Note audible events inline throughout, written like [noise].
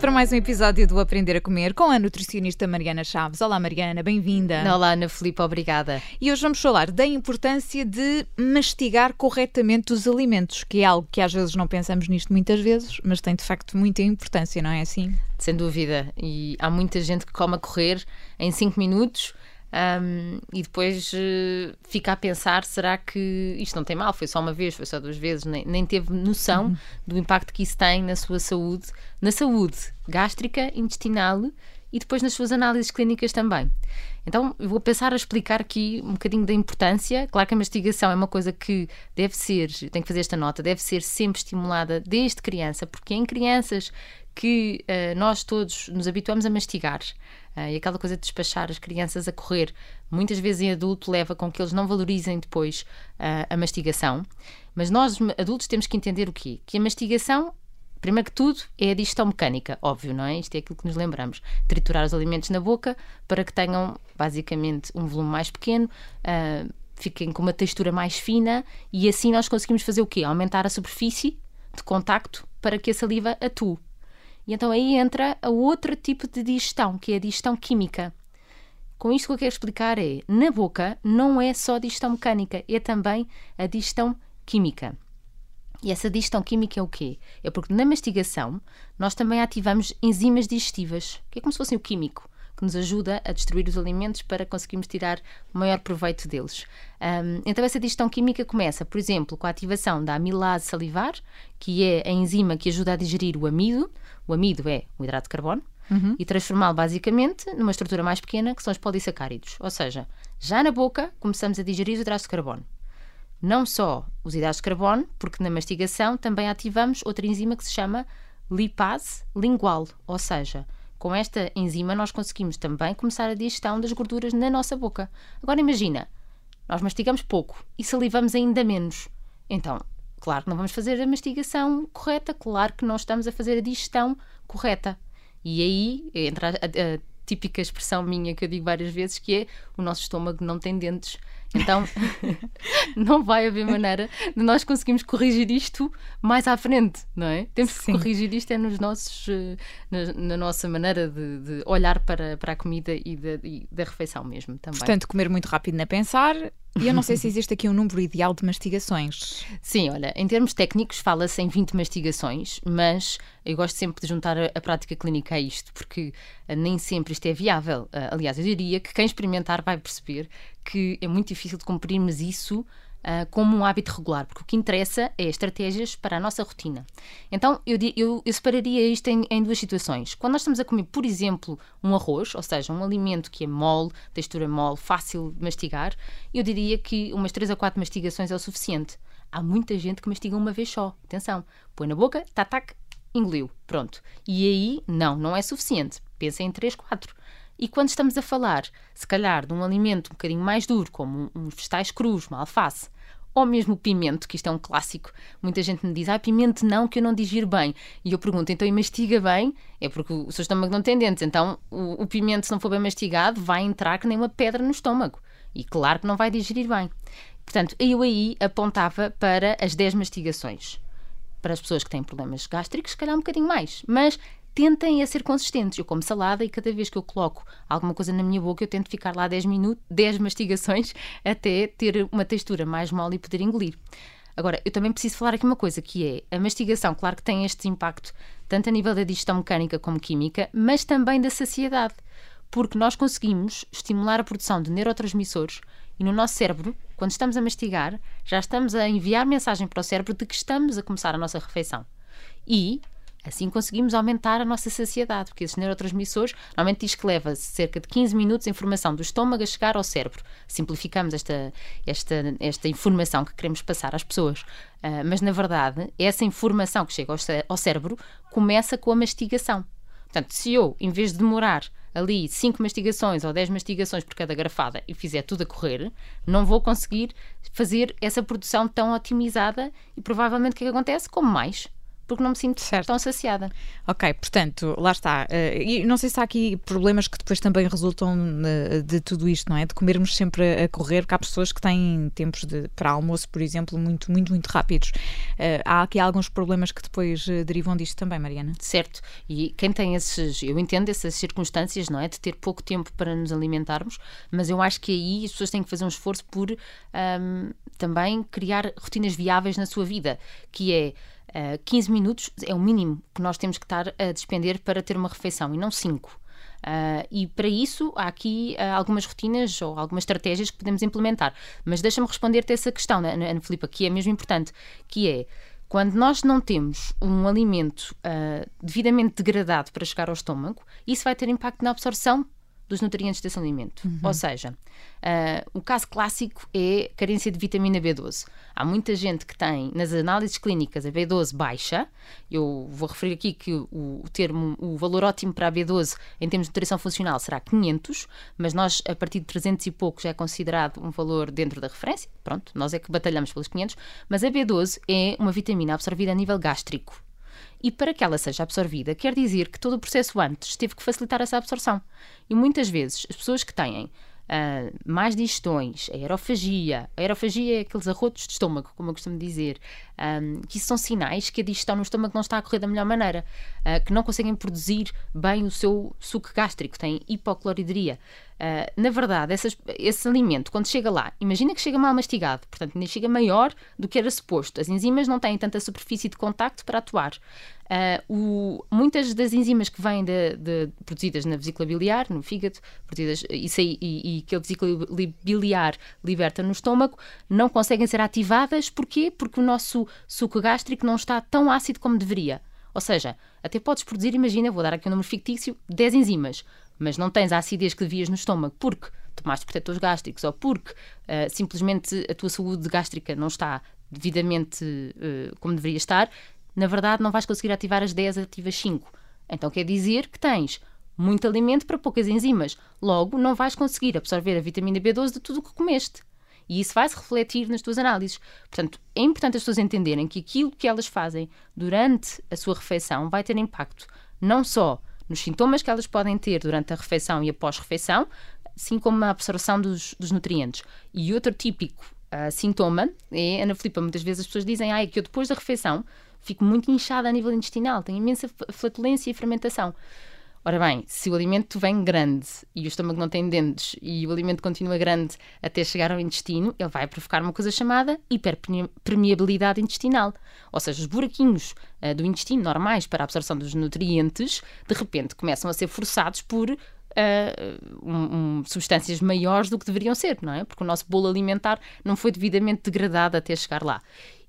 para mais um episódio do Aprender a Comer com a nutricionista Mariana Chaves. Olá, Mariana, bem-vinda. Olá, Ana Filipe, obrigada. E hoje vamos falar da importância de mastigar corretamente os alimentos, que é algo que às vezes não pensamos nisto muitas vezes, mas tem de facto muita importância, não é assim? Sem dúvida. E há muita gente que come a correr em 5 minutos um, e depois uh, fica a pensar: será que isto não tem mal? Foi só uma vez, foi só duas vezes, nem, nem teve noção uhum. do impacto que isso tem na sua saúde, na saúde gástrica, intestinal e depois nas suas análises clínicas também. Então, vou pensar a explicar aqui um bocadinho da importância. Claro que a mastigação é uma coisa que deve ser, tenho que fazer esta nota, deve ser sempre estimulada desde criança, porque é em crianças que uh, nós todos nos habituamos a mastigar. Uh, e aquela coisa de despachar as crianças a correr, muitas vezes em adulto, leva com que eles não valorizem depois uh, a mastigação. Mas nós, adultos, temos que entender o quê? Que a mastigação Primeiro que tudo, é a digestão mecânica, óbvio, não é? Isto é aquilo que nos lembramos. Triturar os alimentos na boca para que tenham, basicamente, um volume mais pequeno, uh, fiquem com uma textura mais fina e assim nós conseguimos fazer o quê? Aumentar a superfície de contacto para que a saliva atue. E então aí entra a outro tipo de digestão, que é a digestão química. Com isto que eu quero explicar é, na boca não é só digestão mecânica, é também a digestão química. E essa digestão química é o quê? É porque na mastigação nós também ativamos enzimas digestivas, que é como se fosse o químico, que nos ajuda a destruir os alimentos para conseguirmos tirar maior proveito deles. Um, então, essa digestão química começa, por exemplo, com a ativação da amilase salivar, que é a enzima que ajuda a digerir o amido. O amido é o hidrato de carbono. Uhum. E transformá-lo basicamente numa estrutura mais pequena, que são os polissacáridos. Ou seja, já na boca começamos a digerir os hidratos de carbono não só os hidratos de carbono, porque na mastigação também ativamos outra enzima que se chama lipase lingual, ou seja, com esta enzima nós conseguimos também começar a digestão das gorduras na nossa boca. Agora imagina, nós mastigamos pouco e salivamos ainda menos. Então, claro que não vamos fazer a mastigação correta, claro que não estamos a fazer a digestão correta. E aí entra a, a, a típica expressão minha que eu digo várias vezes, que é o nosso estômago não tem dentes então, [laughs] não vai haver maneira de nós conseguirmos corrigir isto mais à frente, não é? Temos que corrigir isto é nos nossos, eh, na, na nossa maneira de, de, olhar para, para a comida e da, e da refeição mesmo também. Portanto, comer muito rápido na pensar, e eu não sei se existe aqui um número ideal de mastigações. Sim, olha, em termos técnicos fala-se em 20 mastigações, mas eu gosto sempre de juntar a, a, prática clínica a isto, porque uh, nem sempre isto é viável. Uh, aliás, eu diria que quem experimentar vai perceber que é muito difícil de cumprirmos isso uh, como um hábito regular, porque o que interessa é estratégias para a nossa rotina. Então, eu, eu, eu separaria isto em, em, duas situações. Quando nós estamos a comer, por exemplo, um arroz, ou seja, um alimento que é mole, textura mole, fácil de mastigar, eu diria que umas 3 a 4 mastigações é o suficiente. Há muita gente que mastiga uma vez só. Atenção, põe na boca, tac, tac, engoliu, pronto. E aí, não, não é suficiente. Pensa em 3, 4. E quando estamos a falar, se calhar, de um alimento um bocadinho mais duro, como uns vegetais crus, uma alface, ou mesmo o pimento, que isto é um clássico. Muita gente me diz, ah, pimento não, que eu não digiro bem. E eu pergunto, então e mastiga bem? É porque o seu estômago não tem dentes, então o, o pimento, se não for bem mastigado, vai entrar que nem uma pedra no estômago. E claro que não vai digerir bem. Portanto, eu aí apontava para as 10 mastigações. Para as pessoas que têm problemas gástricos, se calhar um bocadinho mais. Mas tentem a ser consistentes. Eu como salada e cada vez que eu coloco alguma coisa na minha boca, eu tento ficar lá 10 minutos, 10 mastigações [laughs] até ter uma textura mais mole e poder engolir. Agora, eu também preciso falar aqui uma coisa, que é a mastigação, claro que tem este impacto tanto a nível da digestão mecânica como química, mas também da saciedade, porque nós conseguimos estimular a produção de neurotransmissores e no nosso cérebro, quando estamos a mastigar, já estamos a enviar mensagem para o cérebro de que estamos a começar a nossa refeição. E Assim conseguimos aumentar a nossa saciedade, porque esses neurotransmissores normalmente diz que leva cerca de 15 minutos a informação do estômago a chegar ao cérebro. Simplificamos esta, esta, esta informação que queremos passar às pessoas. Uh, mas, na verdade, essa informação que chega ao, ao cérebro começa com a mastigação. Portanto, se eu, em vez de demorar ali 5 mastigações ou 10 mastigações por cada garfada e fizer tudo a correr, não vou conseguir fazer essa produção tão otimizada e provavelmente o que, é que acontece? Como mais porque não me sinto certo. tão saciada. Ok, portanto, lá está. Uh, e não sei se há aqui problemas que depois também resultam de, de tudo isto, não é? De comermos sempre a correr, porque há pessoas que têm tempos de, para almoço, por exemplo, muito, muito, muito rápidos. Uh, há aqui alguns problemas que depois derivam disto também, Mariana. Certo. E quem tem esses, eu entendo essas circunstâncias, não é? De ter pouco tempo para nos alimentarmos, mas eu acho que aí as pessoas têm que fazer um esforço por um, também criar rotinas viáveis na sua vida, que é Uh, eh, 15 minutos é o mínimo que nós temos que estar a despender para ter uma refeição e não 5. Uh, eh, e para isso há aqui uh, algumas rotinas ou algumas estratégias que podemos implementar. Mas deixa-me responder-te essa questão, Ana Filipa, que é mesmo importante, que é quando nós não temos um alimento devidamente degradado para chegar ao estômago, isso vai ter impacto na absorção dos nutrientes desse alimento. Uhum. Ou seja, uh, o caso clássico é carência de vitamina B12. Há muita gente que tem, nas análises clínicas, a B12 baixa. Eu vou referir aqui que o, o termo, o valor ótimo para a B12 em termos de nutrição funcional será 500, mas nós, a partir de 300 e pouco, já é considerado um valor dentro da referência. Pronto, nós é que batalhamos pelos 500, mas a B12 é uma vitamina absorvida a nível gástrico. E para que ela seja absorvida, quer dizer que todo o processo antes teve que facilitar essa absorção. E muitas vezes as pessoas que têm Uh, mais digestões, aerofagia. A aerofagia é aqueles arrotos de estômago, como eu costumo dizer, um, que isso são sinais que a digestão no estômago não está a correr da melhor maneira, uh, que não conseguem produzir bem o seu suco gástrico, têm hipocloridria. Uh, na verdade, essas, esse alimento, quando chega lá, imagina que chega mal mastigado, portanto, ainda chega maior do que era suposto. As enzimas não têm tanta superfície de contacto para atuar. Uh, o, muitas das enzimas que vêm de, de, produzidas na vesícula biliar, no fígado, produzidas, isso aí, e, e que a vesícula biliar liberta no estômago, não conseguem ser ativadas. Porquê? Porque o nosso suco gástrico não está tão ácido como deveria. Ou seja, até podes produzir, imagina, vou dar aqui um número fictício, 10 enzimas mas não tens a acidez que devias no estômago porque tomaste protetores gástricos ou porque uh, simplesmente a tua saúde gástrica não está devidamente uh, como deveria estar, na verdade não vais conseguir ativar as 10, ativas 5. Então quer dizer que tens muito alimento para poucas enzimas. Logo, não vais conseguir absorver a vitamina B12 de tudo o que comeste. E isso vai se refletir nas tuas análises. Portanto, é importante as pessoas entenderem que aquilo que elas fazem durante a sua refeição vai ter impacto não só nos sintomas que elas podem ter durante a refeição e após refeição, assim como a absorção dos, dos nutrientes. E outro típico uh, sintoma é, Ana Filipa, muitas vezes as pessoas dizem ah, é que eu depois da refeição fico muito inchada a nível intestinal, tenho imensa flatulência e fermentação. Ora bem, se o alimento vem grande e o estômago não tem dentes e o alimento continua grande até chegar ao intestino, ele vai provocar uma coisa chamada hiperpermeabilidade intestinal. Ou seja, os buraquinhos uh, do intestino normais para a absorção dos nutrientes, de repente começam a ser forçados por Uh, um, um, substâncias maiores do que deveriam ser, não é? Porque o nosso bolo alimentar não foi devidamente degradado até chegar lá.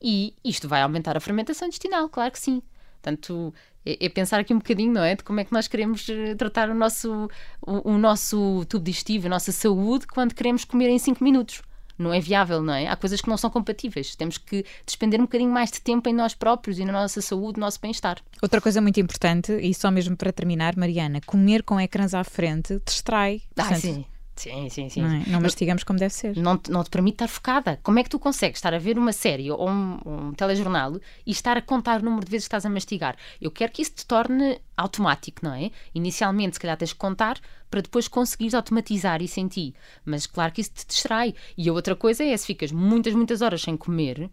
E isto vai aumentar a fermentação intestinal, claro que sim. Portanto, é, é, pensar aqui um bocadinho, não é? De como é que nós queremos eh, tratar o nosso, o, o nosso tubo digestivo, a nossa saúde, quando queremos comer em 5 minutos. Não é viável, não é? Há coisas que não são compatíveis. Temos que despender um bocadinho mais de tempo em nós próprios e na nossa saúde, no nosso bem-estar. Outra coisa muito importante, e só mesmo para terminar, Mariana, comer com ecrãs à frente distrai. Ah, Portanto, sim Sim, sim, sim. Não, é? não mastigamos como deve ser. Não te, não te permite estar focada. Como é que tu consegues estar a ver uma série ou um, um telejornal e estar a contar o número de vezes que estás a mastigar? Eu quero que isso te torne automático, não é? Inicialmente, se calhar tens que contar para depois conseguires automatizar isso em ti. Mas claro que isso te distrai. E a outra coisa é, se ficas muitas, muitas horas sem comer,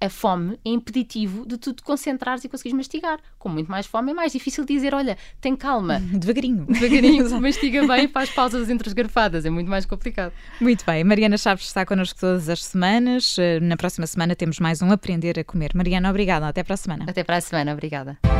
a fome é impeditivo de tu te concentrares e conseguires mastigar. Com muito mais fome é mais difícil dizer, olha, tem calma. [laughs] Devagarinho. Devagarinho, [laughs] mastiga bem e faz pausas entre as garfadas. É muito mais complicado. Muito bem. Mariana Chaves está connosco todas as semanas. Eh, na próxima semana temos mais um Aprender a Comer. Mariana, obrigada. Até para a semana. Até para a semana. Obrigada.